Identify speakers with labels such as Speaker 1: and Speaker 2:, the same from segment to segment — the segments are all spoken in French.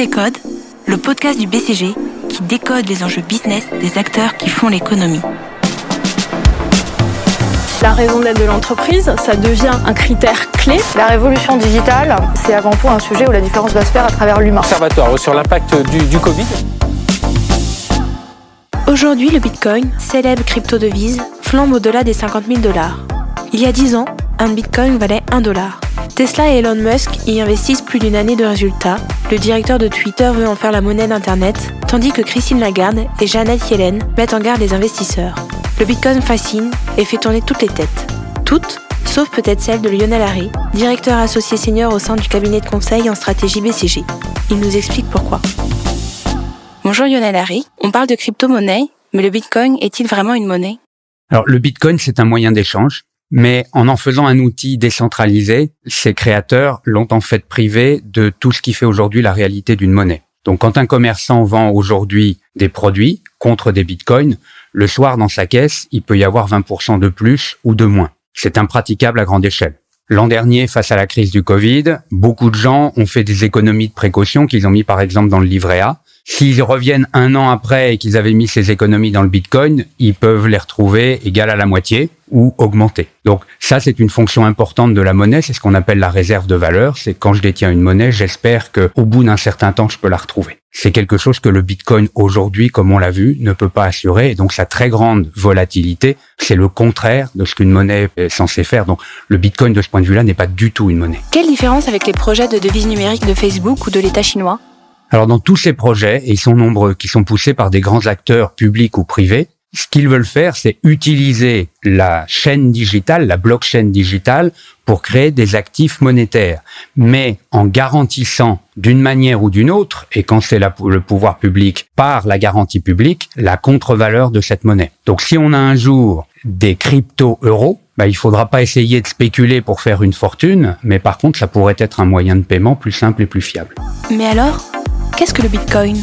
Speaker 1: Décode, le podcast du BCG qui décode les enjeux business des acteurs qui font l'économie.
Speaker 2: La raison d'être de l'entreprise, ça devient un critère clé.
Speaker 3: La révolution digitale, c'est avant tout un sujet où la différence doit se faire à travers l'humain.
Speaker 4: Observatoire sur l'impact du, du Covid.
Speaker 1: Aujourd'hui, le Bitcoin, célèbre crypto-devise, flambe au-delà des 50 000 dollars. Il y a 10 ans, un Bitcoin valait 1 dollar. Tesla et Elon Musk y investissent plus d'une année de résultats. Le directeur de Twitter veut en faire la monnaie d'Internet, tandis que Christine Lagarde et Janet Yellen mettent en garde les investisseurs. Le Bitcoin fascine et fait tourner toutes les têtes. Toutes, sauf peut-être celle de Lionel Harry, directeur associé senior au sein du cabinet de conseil en stratégie BCG. Il nous explique pourquoi. Bonjour Lionel Harry, on parle de crypto-monnaie, mais le Bitcoin est-il vraiment une monnaie?
Speaker 5: Alors le Bitcoin, c'est un moyen d'échange mais en en faisant un outil décentralisé, ses créateurs l'ont en fait privé de tout ce qui fait aujourd'hui la réalité d'une monnaie. Donc quand un commerçant vend aujourd'hui des produits contre des bitcoins, le soir dans sa caisse, il peut y avoir 20% de plus ou de moins. C'est impraticable à grande échelle. L'an dernier, face à la crise du Covid, beaucoup de gens ont fait des économies de précaution qu'ils ont mis par exemple dans le livret A S'ils reviennent un an après et qu'ils avaient mis ces économies dans le Bitcoin, ils peuvent les retrouver égales à la moitié ou augmenter. Donc ça, c'est une fonction importante de la monnaie, c'est ce qu'on appelle la réserve de valeur. C'est quand je détiens une monnaie, j'espère qu'au bout d'un certain temps, je peux la retrouver. C'est quelque chose que le Bitcoin aujourd'hui, comme on l'a vu, ne peut pas assurer. Et donc sa très grande volatilité, c'est le contraire de ce qu'une monnaie est censée faire. Donc le Bitcoin, de ce point de vue-là, n'est pas du tout une monnaie.
Speaker 1: Quelle différence avec les projets de devises numériques de Facebook ou de l'État chinois?
Speaker 5: Alors dans tous ces projets, et ils sont nombreux, qui sont poussés par des grands acteurs publics ou privés, ce qu'ils veulent faire, c'est utiliser la chaîne digitale, la blockchain digitale, pour créer des actifs monétaires, mais en garantissant d'une manière ou d'une autre, et quand c'est le pouvoir public par la garantie publique, la contre-valeur de cette monnaie. Donc si on a un jour des crypto-euros, bah, il faudra pas essayer de spéculer pour faire une fortune, mais par contre, ça pourrait être un moyen de paiement plus simple et plus fiable.
Speaker 1: Mais alors? Qu'est-ce que le Bitcoin?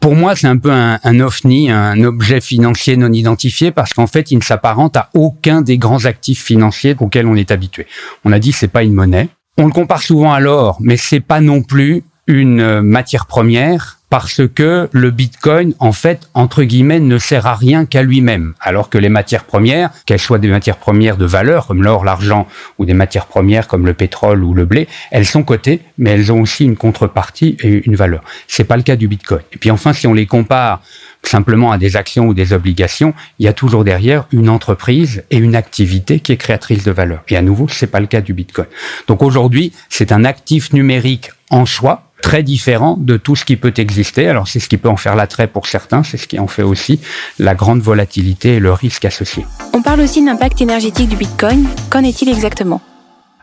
Speaker 5: Pour moi, c'est un peu un, un, un objet financier non identifié, parce qu'en fait, il ne s'apparente à aucun des grands actifs financiers auxquels on est habitué. On a dit c'est pas une monnaie. On le compare souvent à l'or, mais c'est pas non plus une matière première parce que le Bitcoin, en fait, entre guillemets, ne sert à rien qu'à lui-même, alors que les matières premières, qu'elles soient des matières premières de valeur, comme l'or, l'argent, ou des matières premières comme le pétrole ou le blé, elles sont cotées, mais elles ont aussi une contrepartie et une valeur. C'est pas le cas du Bitcoin. Et puis enfin, si on les compare simplement à des actions ou des obligations, il y a toujours derrière une entreprise et une activité qui est créatrice de valeur. Et à nouveau, c'est pas le cas du Bitcoin. Donc aujourd'hui, c'est un actif numérique en soi, très différent de tout ce qui peut exister. Alors c'est ce qui peut en faire l'attrait pour certains, c'est ce qui en fait aussi la grande volatilité et le risque associé.
Speaker 1: On parle aussi d'impact énergétique du Bitcoin. Qu'en est-il exactement?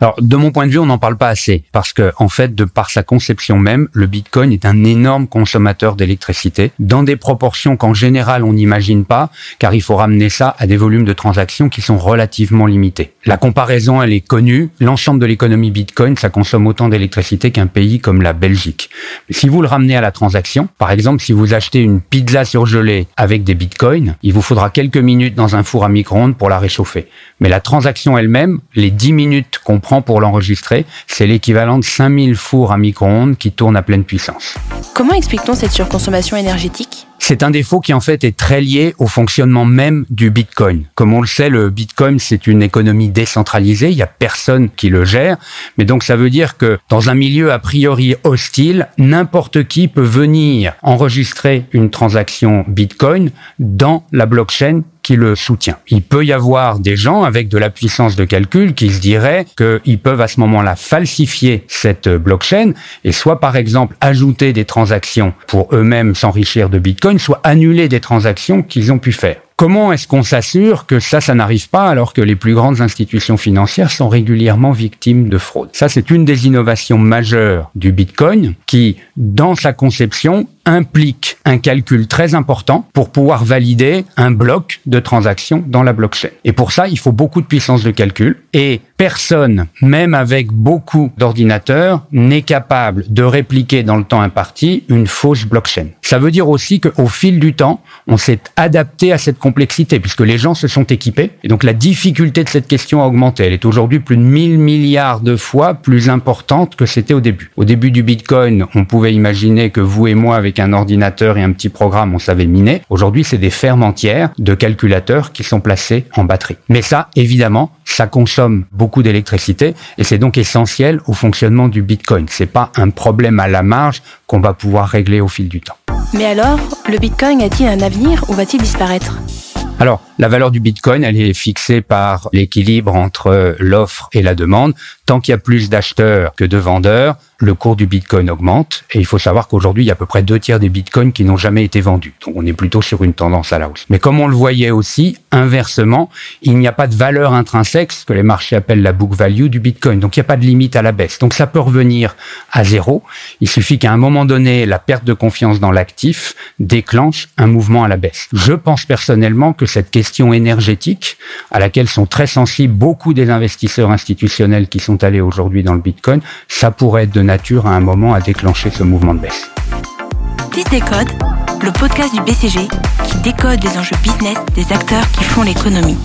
Speaker 5: Alors, de mon point de vue, on n'en parle pas assez parce que, en fait, de par sa conception même, le Bitcoin est un énorme consommateur d'électricité dans des proportions qu'en général on n'imagine pas, car il faut ramener ça à des volumes de transactions qui sont relativement limités. La comparaison, elle est connue. L'ensemble de l'économie Bitcoin, ça consomme autant d'électricité qu'un pays comme la Belgique. Si vous le ramenez à la transaction, par exemple, si vous achetez une pizza surgelée avec des Bitcoins, il vous faudra quelques minutes dans un four à micro-ondes pour la réchauffer. Mais la transaction elle-même, les 10 minutes qu'on prend pour l'enregistrer, c'est l'équivalent de 5000 fours à micro-ondes qui tournent à pleine puissance.
Speaker 1: Comment explique-t-on cette surconsommation énergétique?
Speaker 5: C'est un défaut qui en fait est très lié au fonctionnement même du Bitcoin. Comme on le sait, le Bitcoin c'est une économie décentralisée, il y a personne qui le gère, mais donc ça veut dire que dans un milieu a priori hostile, n'importe qui peut venir enregistrer une transaction Bitcoin dans la blockchain qui le soutient. Il peut y avoir des gens avec de la puissance de calcul qui se diraient qu'ils peuvent à ce moment-là falsifier cette blockchain et soit par exemple ajouter des transactions pour eux-mêmes s'enrichir de Bitcoin, soit annuler des transactions qu'ils ont pu faire. Comment est-ce qu'on s'assure que ça, ça n'arrive pas alors que les plus grandes institutions financières sont régulièrement victimes de fraude? Ça, c'est une des innovations majeures du Bitcoin qui, dans sa conception, implique un calcul très important pour pouvoir valider un bloc de transactions dans la blockchain. Et pour ça, il faut beaucoup de puissance de calcul et personne, même avec beaucoup d'ordinateurs, n'est capable de répliquer dans le temps imparti une fausse blockchain. Ça veut dire aussi qu'au fil du temps, on s'est adapté à cette complexité puisque les gens se sont équipés et donc la difficulté de cette question a augmenté. Elle est aujourd'hui plus de 1000 milliards de fois plus importante que c'était au début. Au début du Bitcoin, on pouvait imaginer que vous et moi, avec un ordinateur et un petit programme, on savait miner. Aujourd'hui, c'est des fermes entières de calculateurs qui sont placés en batterie. Mais ça, évidemment, ça consomme beaucoup d'électricité et c'est donc essentiel au fonctionnement du Bitcoin. C'est pas un problème à la marge qu'on va pouvoir régler au fil du temps.
Speaker 1: Mais alors, le Bitcoin a-t-il un avenir ou va-t-il disparaître?
Speaker 5: Alors, la valeur du Bitcoin, elle est fixée par l'équilibre entre l'offre et la demande. Tant qu'il y a plus d'acheteurs que de vendeurs, le cours du Bitcoin augmente. Et il faut savoir qu'aujourd'hui, il y a à peu près deux tiers des Bitcoins qui n'ont jamais été vendus. Donc on est plutôt sur une tendance à la hausse. Mais comme on le voyait aussi, inversement, il n'y a pas de valeur intrinsèque, ce que les marchés appellent la book value du Bitcoin. Donc il n'y a pas de limite à la baisse. Donc ça peut revenir à zéro. Il suffit qu'à un moment donné, la perte de confiance dans l'actif déclenche un mouvement à la baisse. Je pense personnellement que cette question énergétique, à laquelle sont très sensibles beaucoup des investisseurs institutionnels qui sont allés aujourd'hui dans le Bitcoin, ça pourrait être de nature à un moment à déclencher ce mouvement de baisse.
Speaker 1: 10 décode, le podcast du BCG qui décode les enjeux business des acteurs qui font l'économie.